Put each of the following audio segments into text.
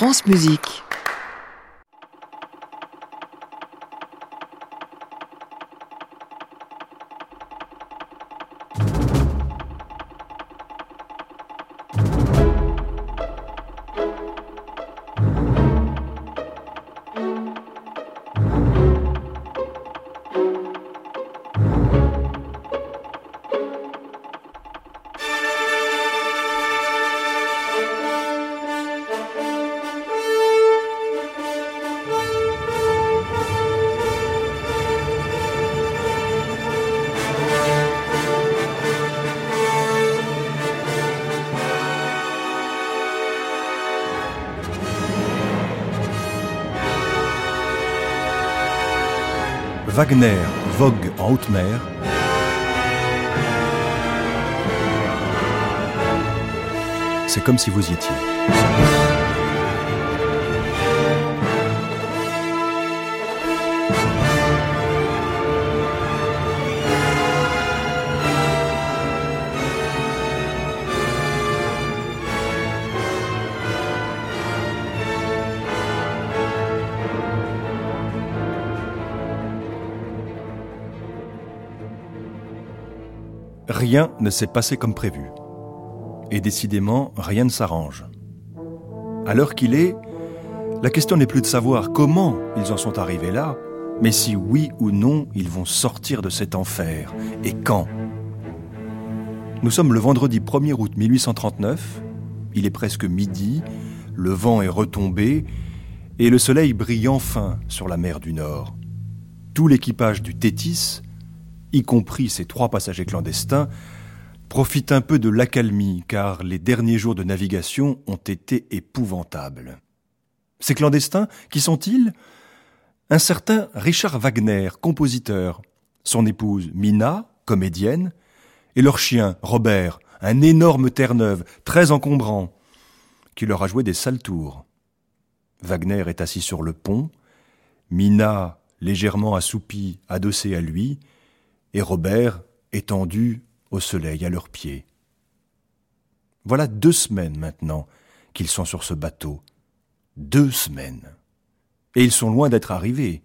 France Musique. Wagner vogue en haute mer. C'est comme si vous y étiez. Rien ne s'est passé comme prévu. Et décidément, rien ne s'arrange. À l'heure qu'il est, la question n'est plus de savoir comment ils en sont arrivés là, mais si oui ou non ils vont sortir de cet enfer, et quand? Nous sommes le vendredi 1er août 1839, il est presque midi, le vent est retombé, et le soleil brille enfin sur la mer du Nord. Tout l'équipage du Tétis y compris ces trois passagers clandestins, profitent un peu de l'accalmie car les derniers jours de navigation ont été épouvantables. Ces clandestins, qui sont-ils? Un certain Richard Wagner, compositeur, son épouse Mina, comédienne, et leur chien Robert, un énorme terre-neuve, très encombrant, qui leur a joué des sales tours. Wagner est assis sur le pont, Mina, légèrement assoupie, adossée à lui, et Robert étendu au soleil à leurs pieds. Voilà deux semaines maintenant qu'ils sont sur ce bateau. Deux semaines. Et ils sont loin d'être arrivés.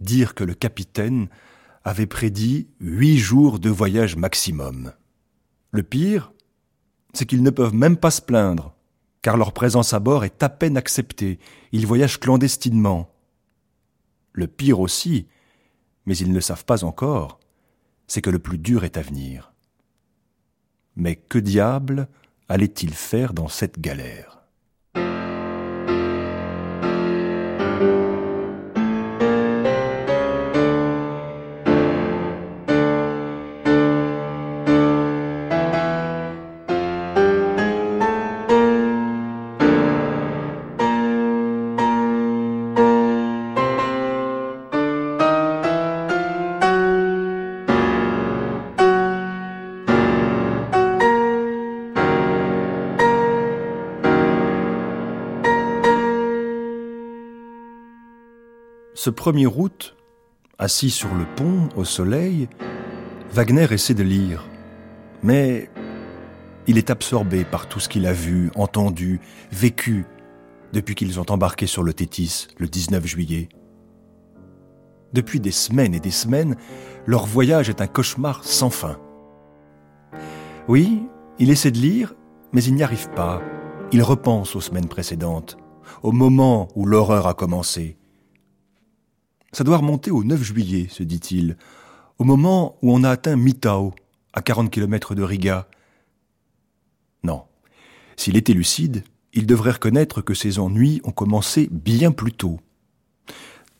Dire que le capitaine avait prédit huit jours de voyage maximum. Le pire, c'est qu'ils ne peuvent même pas se plaindre, car leur présence à bord est à peine acceptée. Ils voyagent clandestinement. Le pire aussi, mais ils ne savent pas encore, c'est que le plus dur est à venir. Mais que diable allait-il faire dans cette galère? Ce 1er août, assis sur le pont, au soleil, Wagner essaie de lire. Mais il est absorbé par tout ce qu'il a vu, entendu, vécu depuis qu'ils ont embarqué sur le Tétis le 19 juillet. Depuis des semaines et des semaines, leur voyage est un cauchemar sans fin. Oui, il essaie de lire, mais il n'y arrive pas. Il repense aux semaines précédentes, au moment où l'horreur a commencé. Ça doit remonter au 9 juillet, se dit-il, au moment où on a atteint Mitao, à 40 km de Riga. Non. S'il était lucide, il devrait reconnaître que ses ennuis ont commencé bien plus tôt.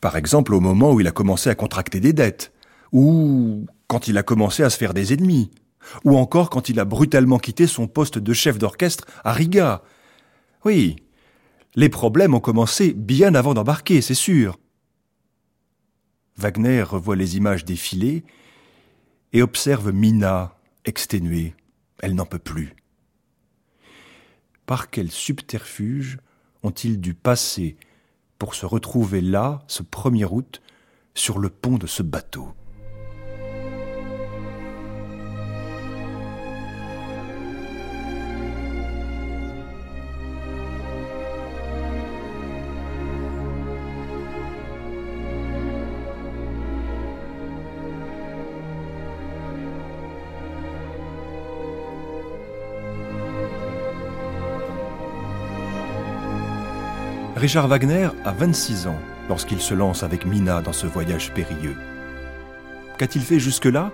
Par exemple au moment où il a commencé à contracter des dettes, ou quand il a commencé à se faire des ennemis, ou encore quand il a brutalement quitté son poste de chef d'orchestre à Riga. Oui, les problèmes ont commencé bien avant d'embarquer, c'est sûr. Wagner revoit les images défiler et observe Mina, exténuée. Elle n'en peut plus. Par quel subterfuge ont-ils dû passer pour se retrouver là, ce 1er août, sur le pont de ce bateau? Richard Wagner a 26 ans lorsqu'il se lance avec Mina dans ce voyage périlleux. Qu'a-t-il fait jusque-là?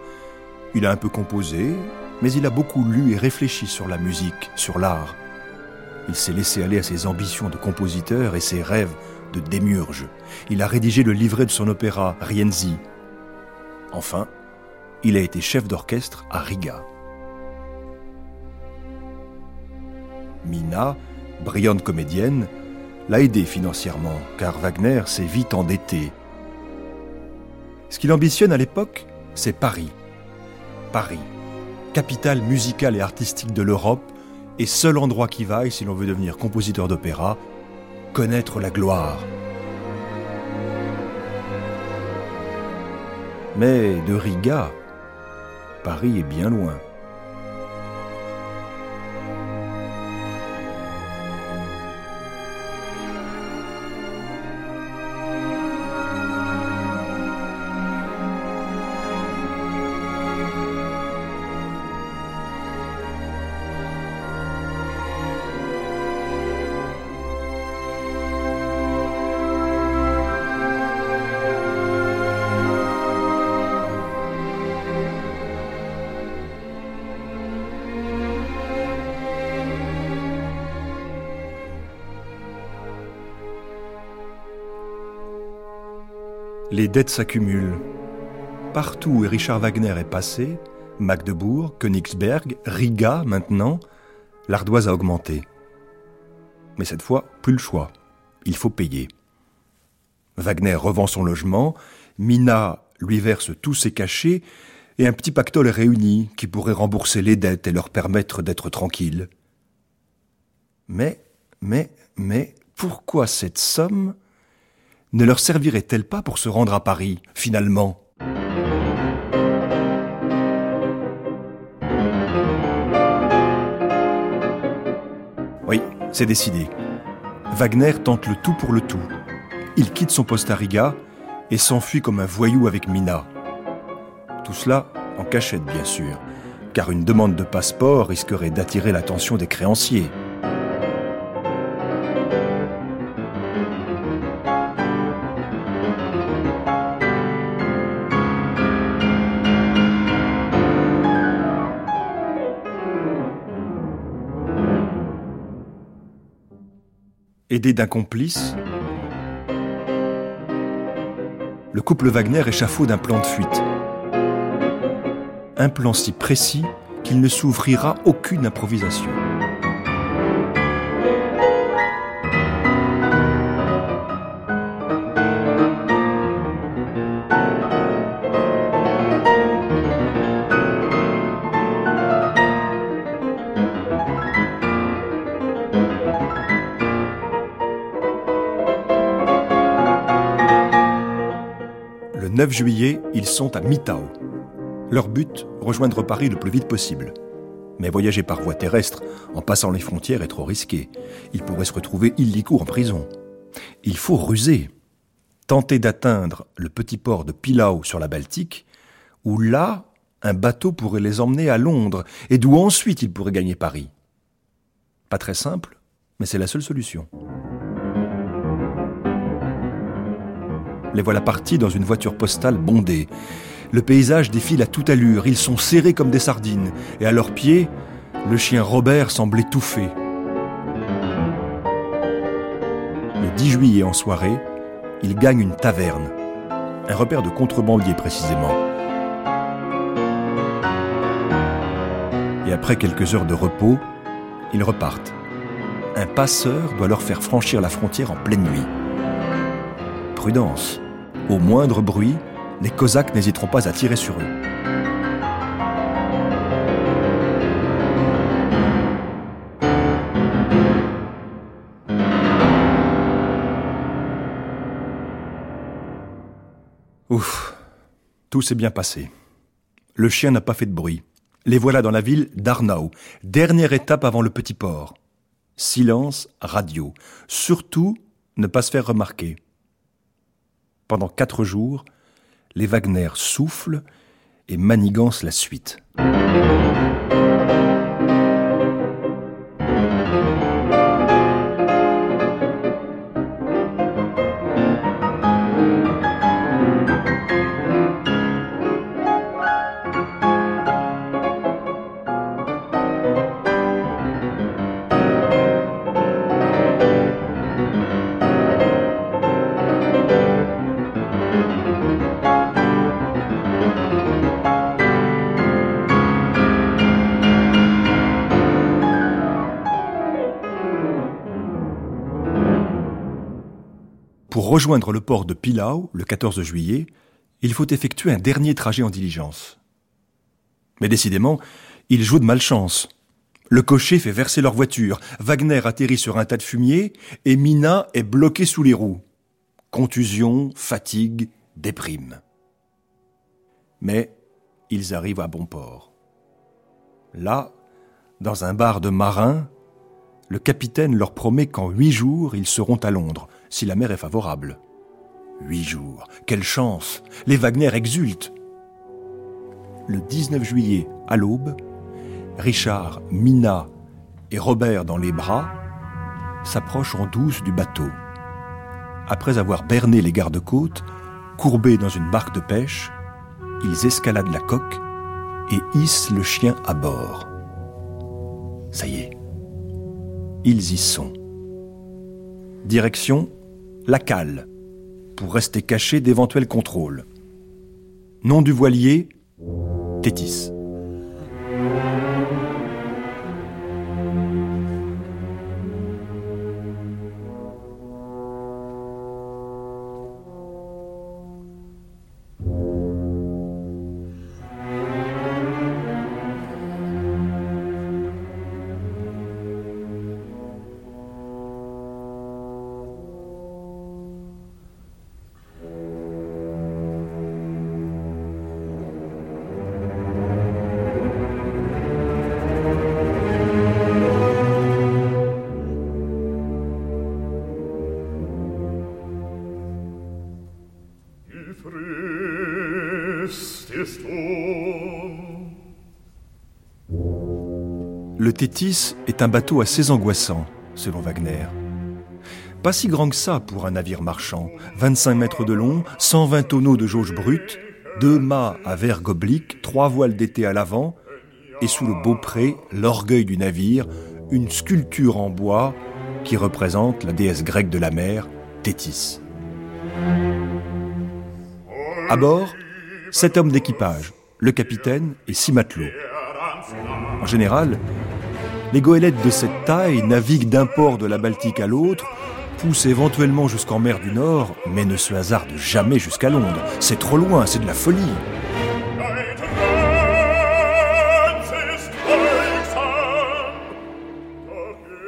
Il a un peu composé, mais il a beaucoup lu et réfléchi sur la musique, sur l'art. Il s'est laissé aller à ses ambitions de compositeur et ses rêves de démiurge. Il a rédigé le livret de son opéra Rienzi. Enfin, il a été chef d'orchestre à Riga. Mina, brillante comédienne, l'a aidé financièrement, car Wagner s'est vite endetté. Ce qu'il ambitionne à l'époque, c'est Paris. Paris, capitale musicale et artistique de l'Europe, et seul endroit qui vaille si l'on veut devenir compositeur d'opéra, connaître la gloire. Mais de Riga, Paris est bien loin. Les dettes s'accumulent. Partout où Richard Wagner est passé, Magdebourg, Königsberg, Riga maintenant, l'ardoise a augmenté. Mais cette fois, plus le choix. Il faut payer. Wagner revend son logement, Mina lui verse tous ses cachets, et un petit pactole est réuni qui pourrait rembourser les dettes et leur permettre d'être tranquilles. Mais, mais, mais, pourquoi cette somme ne leur servirait-elle pas pour se rendre à Paris, finalement? Oui, c'est décidé. Wagner tente le tout pour le tout. Il quitte son poste à Riga et s'enfuit comme un voyou avec Mina. Tout cela en cachette, bien sûr, car une demande de passeport risquerait d'attirer l'attention des créanciers. Aidé d'un complice, le couple Wagner échafaude d'un plan de fuite. Un plan si précis qu'il ne s'ouvrira aucune improvisation. 9 juillet, ils sont à Mitau. Leur but, rejoindre Paris le plus vite possible. Mais voyager par voie terrestre, en passant les frontières, est trop risqué. Ils pourraient se retrouver illico en prison. Il faut ruser. Tenter d'atteindre le petit port de Pilau sur la Baltique, où là, un bateau pourrait les emmener à Londres, et d'où ensuite ils pourraient gagner Paris. Pas très simple, mais c'est la seule solution. Les voilà partis dans une voiture postale bondée. Le paysage défile à toute allure, ils sont serrés comme des sardines, et à leurs pieds, le chien Robert semble étouffé. Le 10 juillet en soirée, ils gagnent une taverne, un repère de contrebandiers précisément. Et après quelques heures de repos, ils repartent. Un passeur doit leur faire franchir la frontière en pleine nuit. Prudence. Au moindre bruit, les Cosaques n'hésiteront pas à tirer sur eux. Ouf, tout s'est bien passé. Le chien n'a pas fait de bruit. Les voilà dans la ville d'Arnau, dernière étape avant le petit port. Silence radio. Surtout, ne pas se faire remarquer. Pendant quatre jours, les Wagner soufflent et manigancent la suite. Rejoindre le port de Pilau, le 14 juillet, il faut effectuer un dernier trajet en diligence. Mais décidément, ils jouent de malchance. Le cocher fait verser leur voiture, Wagner atterrit sur un tas de fumier, et Mina est bloquée sous les roues. Contusion, fatigue, déprime. Mais ils arrivent à bon port. Là, dans un bar de marins, le capitaine leur promet qu'en huit jours, ils seront à Londres, si la mer est favorable. Huit jours, quelle chance Les Wagner exultent Le 19 juillet, à l'aube, Richard, Mina et Robert dans les bras s'approchent en douce du bateau. Après avoir berné les gardes-côtes, courbés dans une barque de pêche, ils escaladent la coque et hissent le chien à bord. Ça y est, ils y sont. Direction la cale, pour rester cachés d'éventuels contrôles. Nom du voilier Tétis. Le Tétis est un bateau assez angoissant, selon Wagner. Pas si grand que ça pour un navire marchand. 25 mètres de long, 120 tonneaux de jauge brute, deux mâts à verre oblique, trois voiles d'été à l'avant, et sous le beau pré, l'orgueil du navire, une sculpture en bois qui représente la déesse grecque de la mer, Tétis. À bord, sept hommes d'équipage, le capitaine et six matelots. En général, les goélettes de cette taille naviguent d'un port de la Baltique à l'autre, poussent éventuellement jusqu'en mer du Nord, mais ne se hasardent jamais jusqu'à Londres. C'est trop loin, c'est de la folie.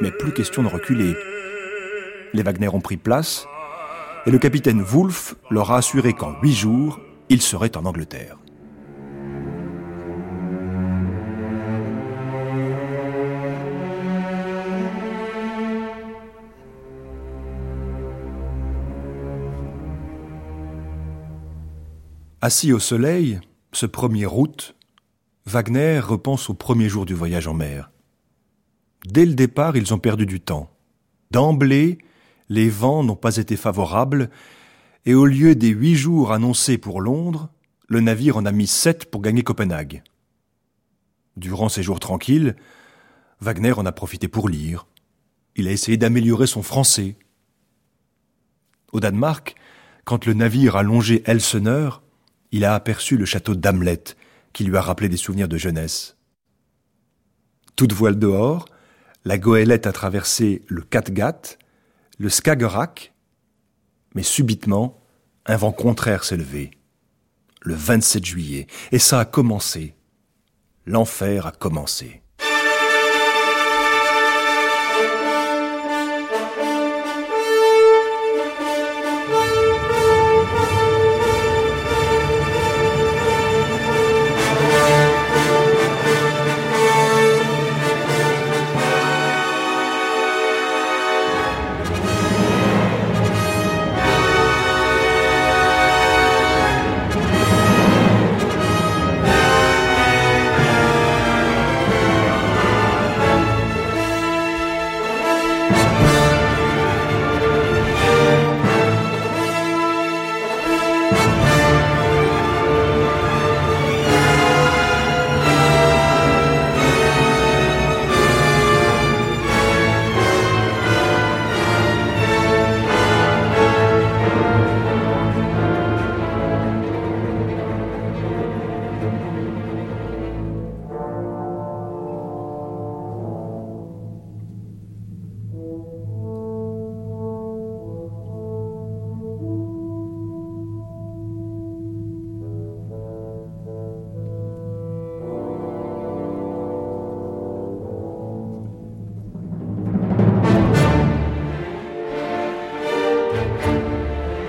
Mais plus question de reculer. Les Wagner ont pris place, et le capitaine Wolfe leur a assuré qu'en huit jours, ils seraient en Angleterre. Assis au soleil, ce premier août, Wagner repense au premier jour du voyage en mer. Dès le départ, ils ont perdu du temps. D'emblée, les vents n'ont pas été favorables, et au lieu des huit jours annoncés pour Londres, le navire en a mis sept pour gagner Copenhague. Durant ces jours tranquilles, Wagner en a profité pour lire. Il a essayé d'améliorer son français. Au Danemark, quand le navire a longé Elseneur, il a aperçu le château d'Hamlet, qui lui a rappelé des souvenirs de jeunesse. Toute voile dehors, la goélette a traversé le Kattegat, le Skagerrak, mais subitement, un vent contraire s'est levé, le 27 juillet, et ça a commencé. L'enfer a commencé.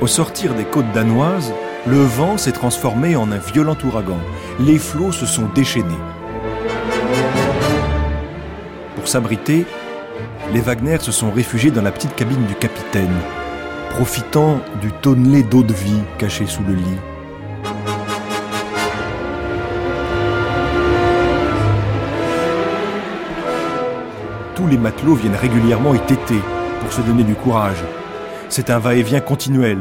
Au sortir des côtes danoises, le vent s'est transformé en un violent ouragan. Les flots se sont déchaînés. Pour s'abriter, les Wagner se sont réfugiés dans la petite cabine du capitaine, profitant du tonnelet d'eau de vie caché sous le lit. Tous les matelots viennent régulièrement y téter pour se donner du courage. C'est un va-et-vient continuel,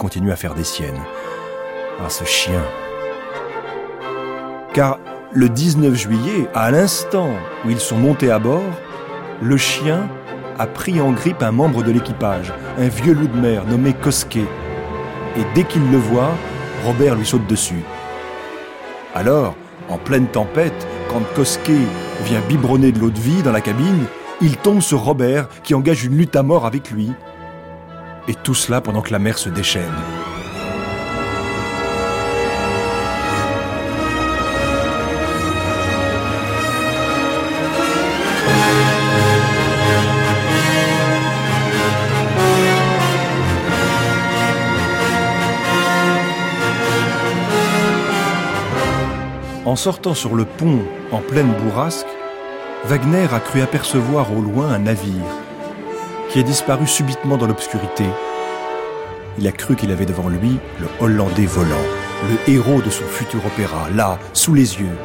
continue à faire des siennes. Ah, ce chien. Car le 19 juillet, à l'instant où ils sont montés à bord, le chien a pris en grippe un membre de l'équipage, un vieux loup de mer nommé Cosquet. Et dès qu'il le voit, Robert lui saute dessus. Alors, en pleine tempête, quand Cosquet vient biberonner de l'eau de vie dans la cabine, il tombe sur Robert qui engage une lutte à mort avec lui et tout cela pendant que la mer se déchaîne. En sortant sur le pont en pleine bourrasque, Wagner a cru apercevoir au loin un navire qui a disparu subitement dans l'obscurité. Il a cru qu'il avait devant lui le Hollandais volant, le héros de son futur opéra, là, sous les yeux.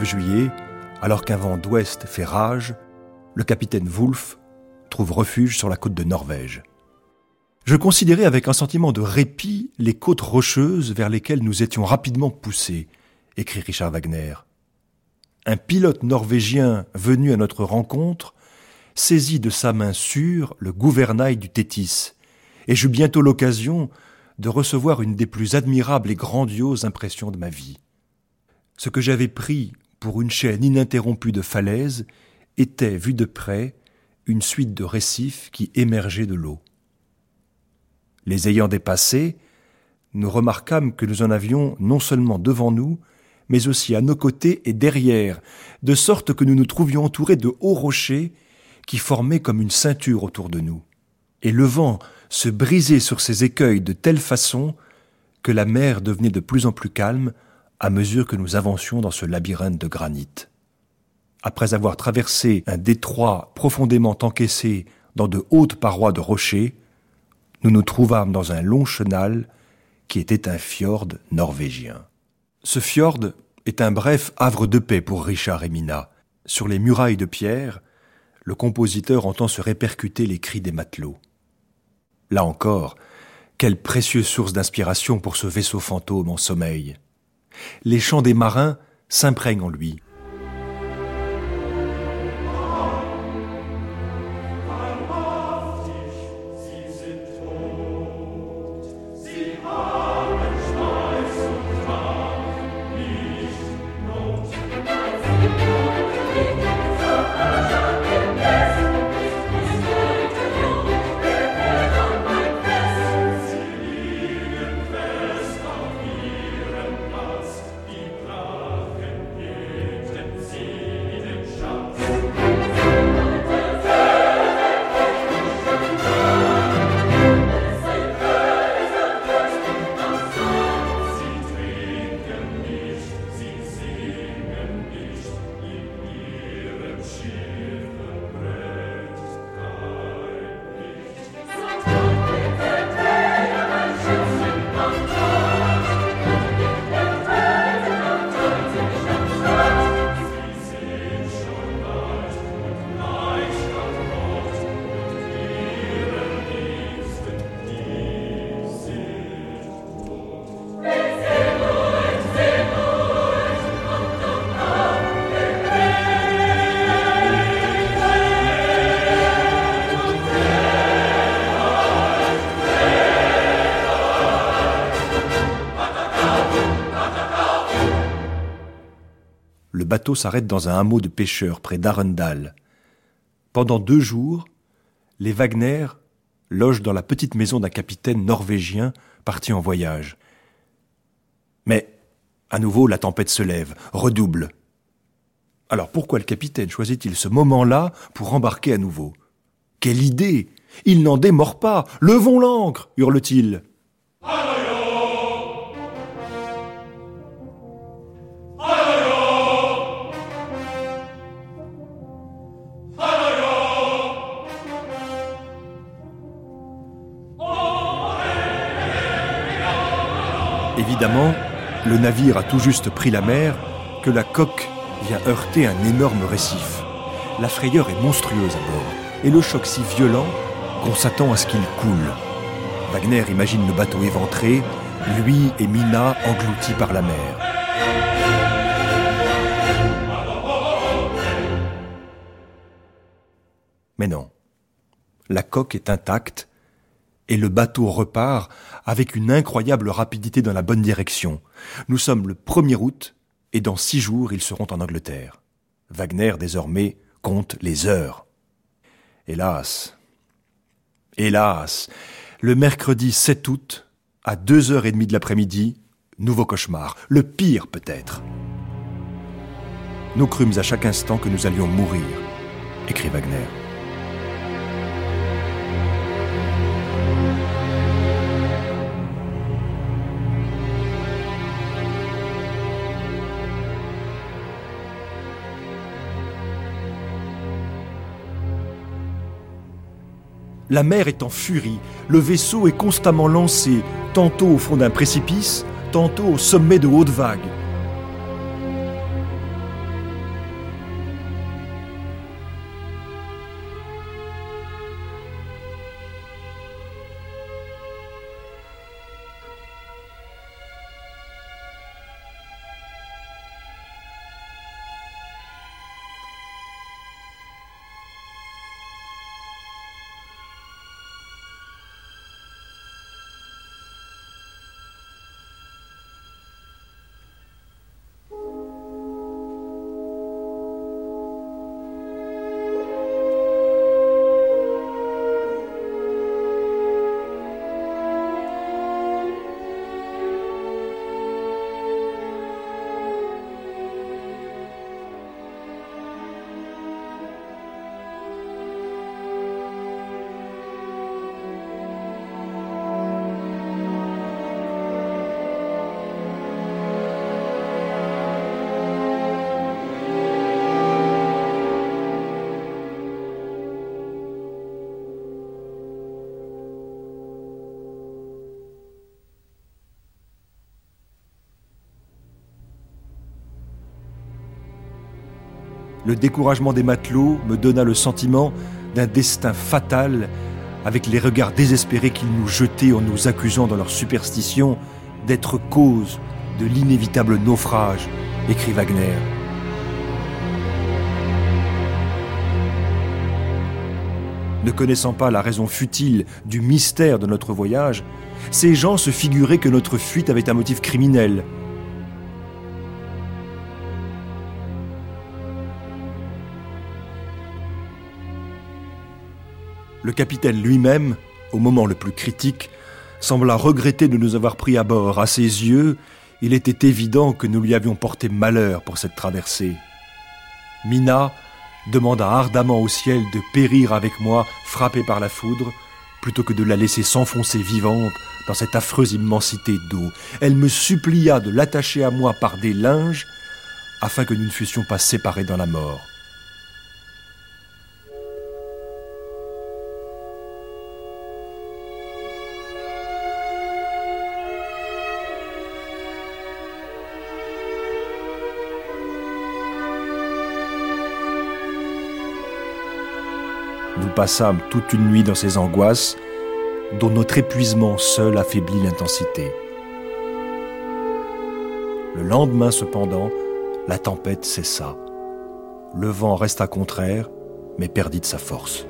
29 juillet, alors qu'un vent d'ouest fait rage, le capitaine Wolf trouve refuge sur la côte de Norvège. Je considérais avec un sentiment de répit les côtes rocheuses vers lesquelles nous étions rapidement poussés, écrit Richard Wagner. Un pilote norvégien venu à notre rencontre saisit de sa main sûre le gouvernail du Tétis, et j'eus bientôt l'occasion de recevoir une des plus admirables et grandioses impressions de ma vie. Ce que j'avais pris pour une chaîne ininterrompue de falaises était, vu de près, une suite de récifs qui émergeaient de l'eau. Les ayant dépassés, nous remarquâmes que nous en avions non seulement devant nous, mais aussi à nos côtés et derrière, de sorte que nous nous trouvions entourés de hauts rochers qui formaient comme une ceinture autour de nous. Et le vent se brisait sur ces écueils de telle façon que la mer devenait de plus en plus calme à mesure que nous avancions dans ce labyrinthe de granit. Après avoir traversé un détroit profondément encaissé dans de hautes parois de rochers, nous nous trouvâmes dans un long chenal qui était un fjord norvégien. Ce fjord est un bref havre de paix pour Richard et Mina. Sur les murailles de pierre, le compositeur entend se répercuter les cris des matelots. Là encore, quelle précieuse source d'inspiration pour ce vaisseau fantôme en sommeil. Les chants des marins s'imprègnent en lui. Bateau s'arrête dans un hameau de pêcheurs près d'Arendal. Pendant deux jours, les Wagner logent dans la petite maison d'un capitaine norvégien parti en voyage. Mais, à nouveau, la tempête se lève, redouble. Alors pourquoi le capitaine choisit-il ce moment-là pour embarquer à nouveau? Quelle idée Il n'en démord pas Levons l'ancre hurle-t-il. Évidemment, le navire a tout juste pris la mer que la coque vient heurter un énorme récif. La frayeur est monstrueuse à bord, et le choc si violent qu'on s'attend à ce qu'il coule. Wagner imagine le bateau éventré, lui et Mina engloutis par la mer. Mais non, la coque est intacte et le bateau repart avec une incroyable rapidité dans la bonne direction. Nous sommes le 1er août et dans six jours ils seront en Angleterre. Wagner désormais compte les heures. Hélas, hélas, le mercredi 7 août, à deux heures et demie de l'après-midi, nouveau cauchemar, le pire peut-être. Nous crûmes à chaque instant que nous allions mourir, écrit Wagner. La mer est en furie, le vaisseau est constamment lancé, tantôt au fond d'un précipice, tantôt au sommet de hautes vagues. Le découragement des matelots me donna le sentiment d'un destin fatal avec les regards désespérés qu'ils nous jetaient en nous accusant dans leur superstition d'être cause de l'inévitable naufrage, écrit Wagner. Ne connaissant pas la raison futile du mystère de notre voyage, ces gens se figuraient que notre fuite avait un motif criminel. Le capitaine lui-même, au moment le plus critique, sembla regretter de nous avoir pris à bord. À ses yeux, il était évident que nous lui avions porté malheur pour cette traversée. Mina demanda ardemment au ciel de périr avec moi, frappée par la foudre, plutôt que de la laisser s'enfoncer vivante dans cette affreuse immensité d'eau. Elle me supplia de l'attacher à moi par des linges, afin que nous ne fussions pas séparés dans la mort. Passâmes toute une nuit dans ces angoisses, dont notre épuisement seul affaiblit l'intensité. Le lendemain, cependant, la tempête cessa. Le vent resta contraire, mais perdit de sa force.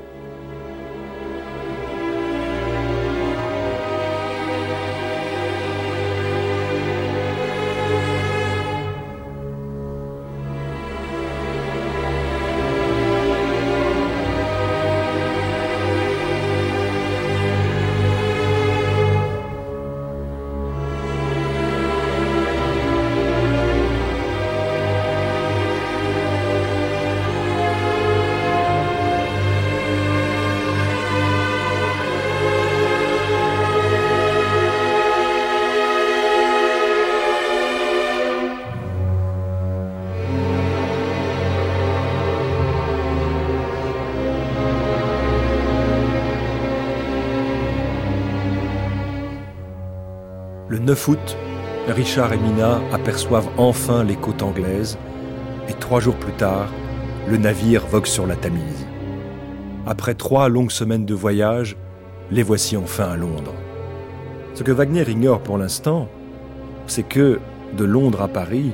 Le 9 août, Richard et Mina aperçoivent enfin les côtes anglaises et trois jours plus tard, le navire vogue sur la Tamise. Après trois longues semaines de voyage, les voici enfin à Londres. Ce que Wagner ignore pour l'instant, c'est que, de Londres à Paris,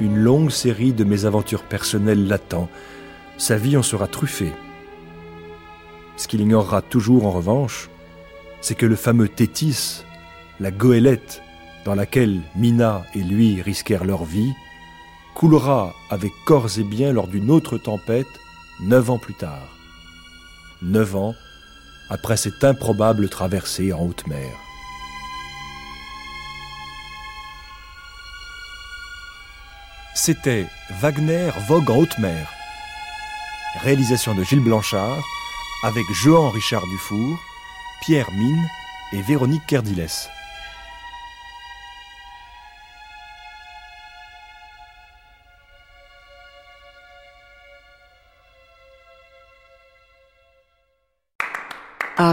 une longue série de mésaventures personnelles l'attend. Sa vie en sera truffée. Ce qu'il ignorera toujours en revanche, c'est que le fameux Tétis, la goélette dans laquelle Mina et lui risquèrent leur vie, coulera avec corps et biens lors d'une autre tempête neuf ans plus tard. Neuf ans après cette improbable traversée en haute mer. C'était Wagner vogue en haute mer. Réalisation de Gilles Blanchard avec Jean Richard Dufour, Pierre Mine et Véronique Kerdiles.